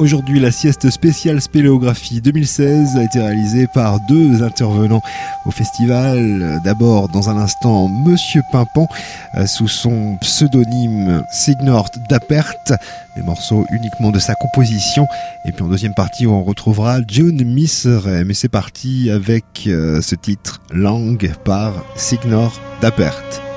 Aujourd'hui, la sieste spéciale spéléographie 2016 a été réalisée par deux intervenants au festival. D'abord, dans un instant, Monsieur Pimpan, euh, sous son pseudonyme Signort Dapert, des morceaux uniquement de sa composition. Et puis en deuxième partie, on retrouvera June Misserem. Mais c'est parti avec euh, ce titre, Langue par Signor Dapert.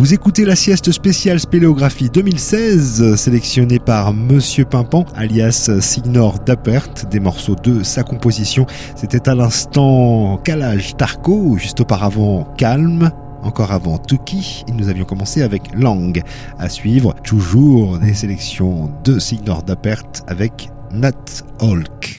Vous écoutez la sieste spéciale Spéléographie 2016, sélectionnée par Monsieur Pimpant, alias Signor Dappert, des morceaux de sa composition. C'était à l'instant Calage Tarko, juste auparavant Calme, encore avant Tuki, et nous avions commencé avec Lang. À suivre, toujours des sélections de Signor Dappert avec Nat Hulk.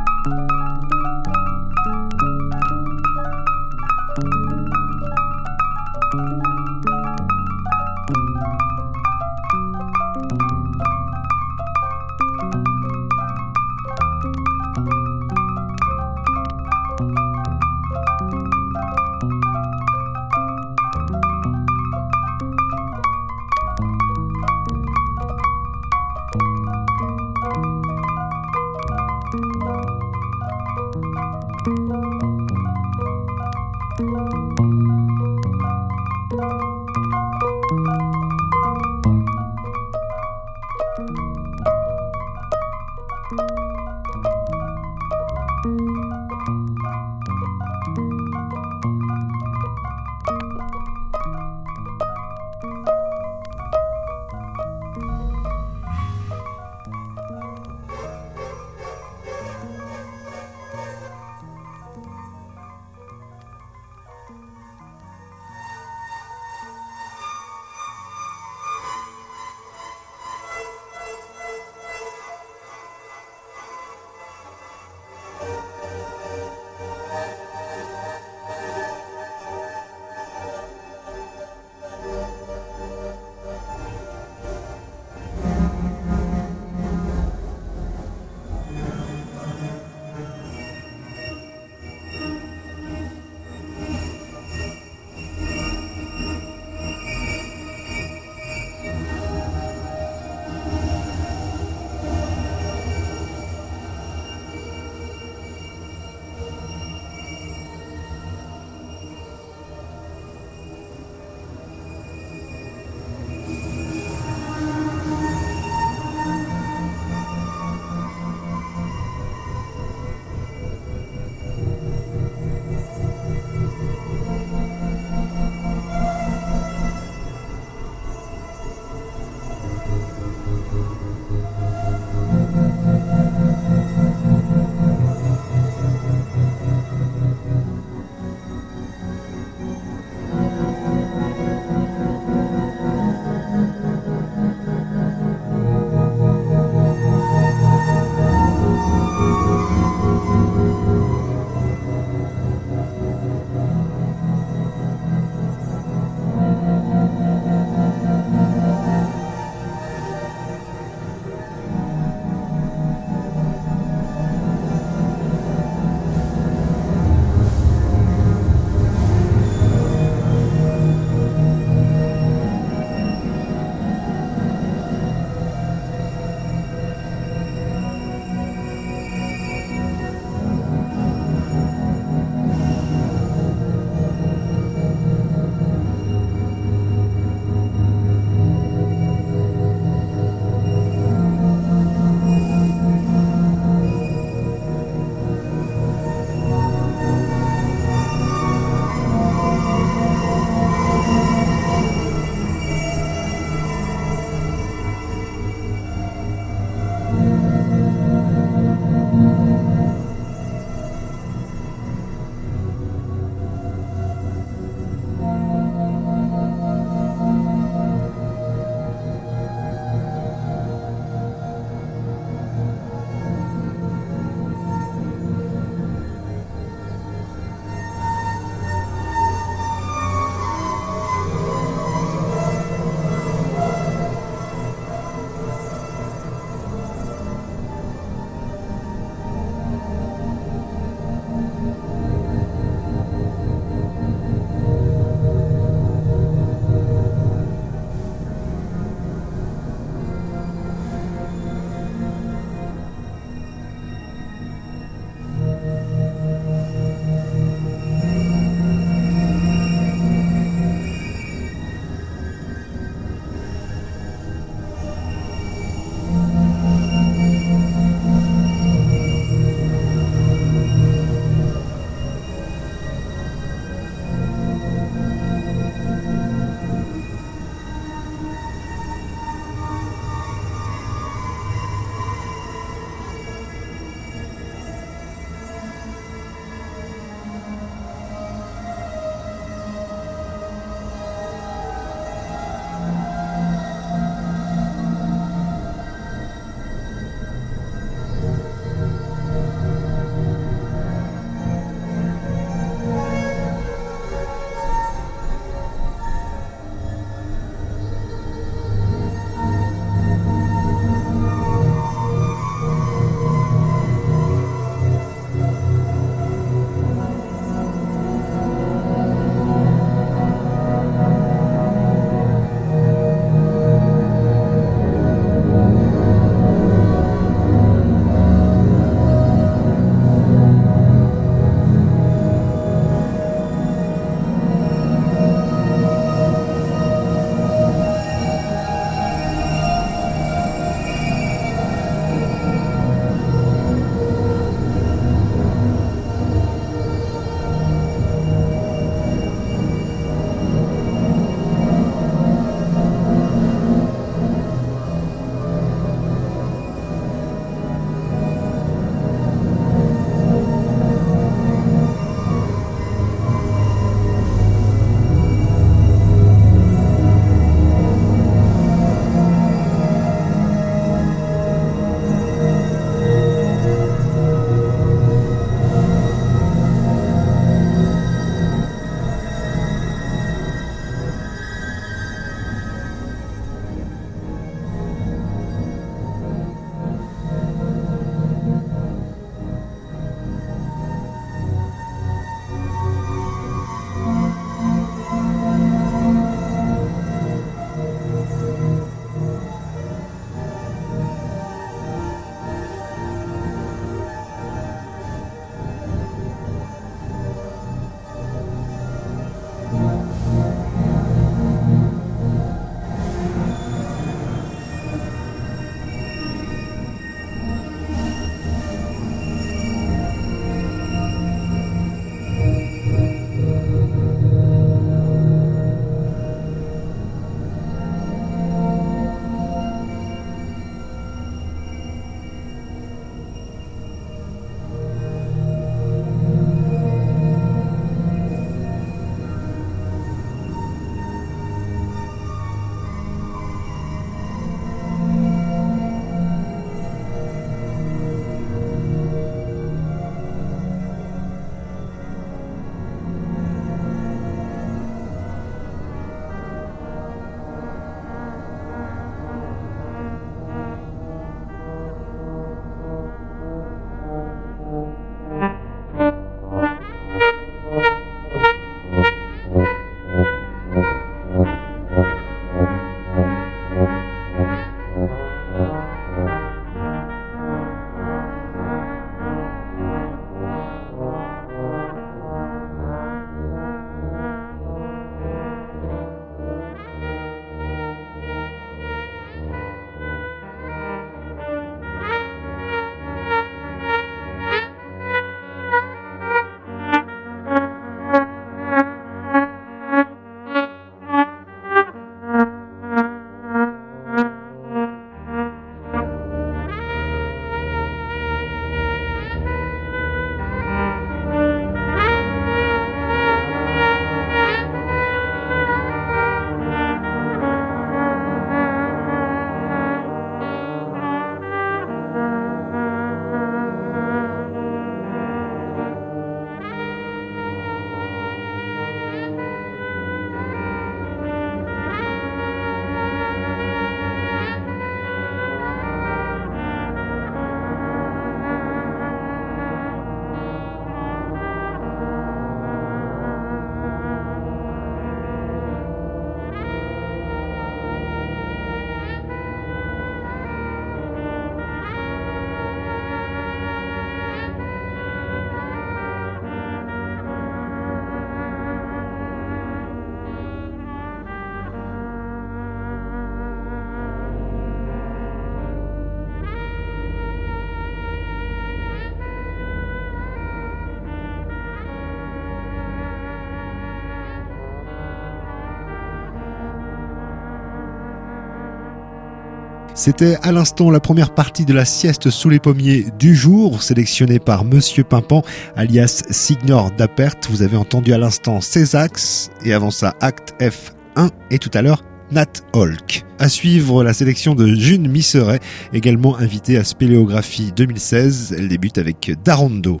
C'était à l'instant la première partie de la sieste sous les pommiers du jour, sélectionnée par Monsieur Pimpan, alias Signor d'Apert. Vous avez entendu à l'instant Césax, et avant ça Acte F1, et tout à l'heure Nat Holk. À suivre la sélection de June Misseret, également invitée à Spéléographie 2016. Elle débute avec Darondo.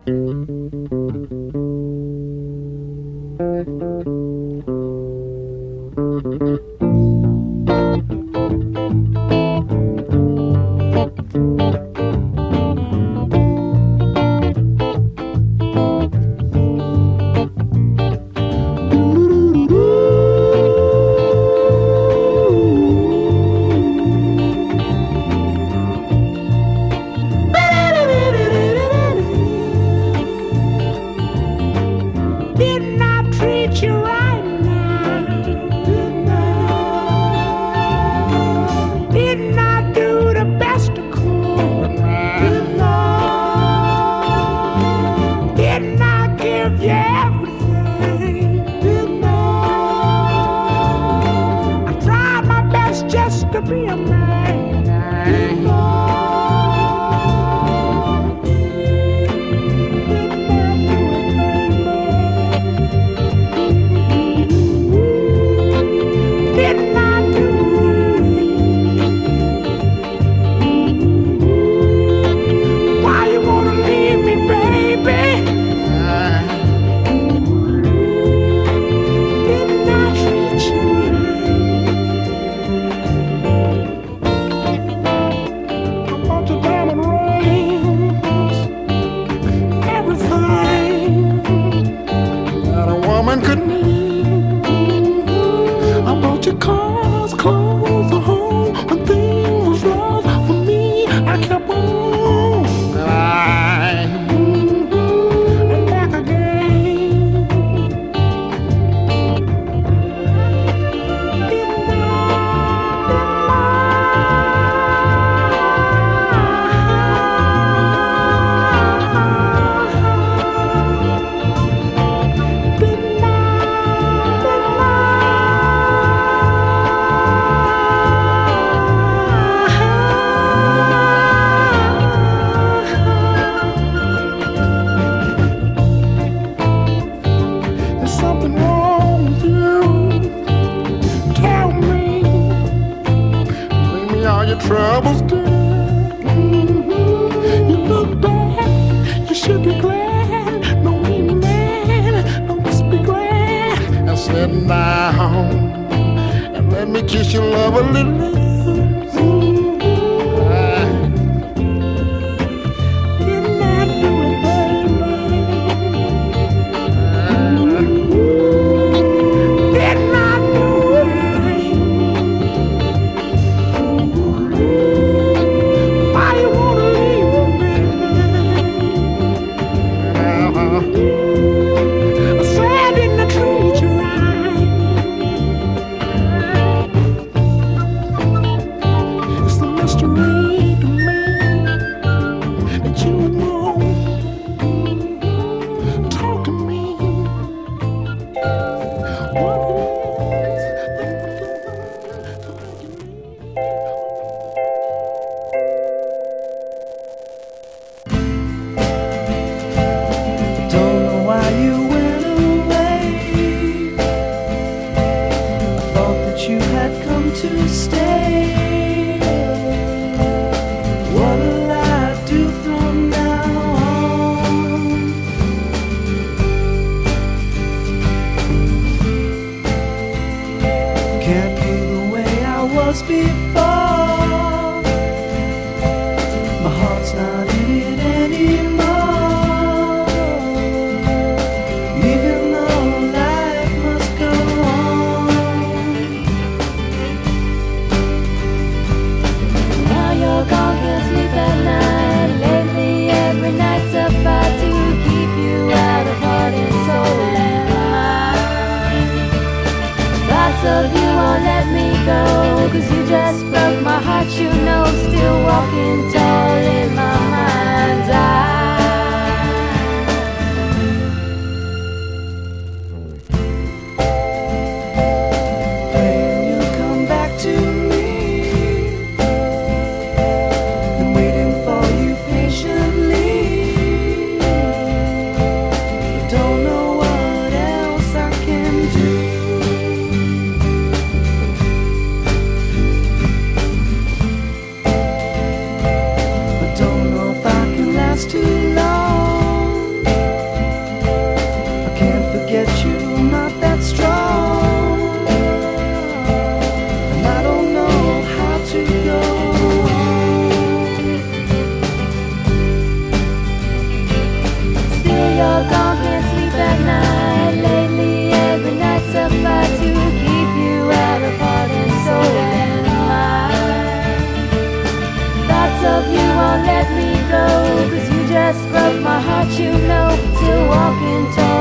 of my heart, you know, to walk in.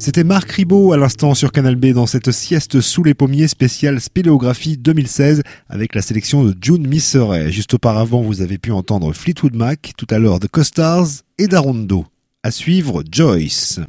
C'était Marc Ribot à l'instant sur Canal B dans cette sieste sous les pommiers spéciale Spéléographie 2016 avec la sélection de June Misseret. Juste auparavant, vous avez pu entendre Fleetwood Mac, tout à l'heure The Costars et Darondo. À suivre, Joyce.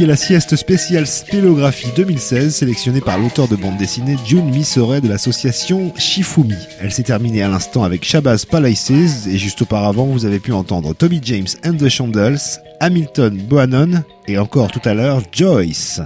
qui la sieste spéciale Spélographie 2016 sélectionnée par l'auteur de bande dessinée June Misore de l'association Shifumi. Elle s'est terminée à l'instant avec Shabazz Palaces et juste auparavant vous avez pu entendre Toby James and the Chandels, Hamilton Bohannon et encore tout à l'heure Joyce.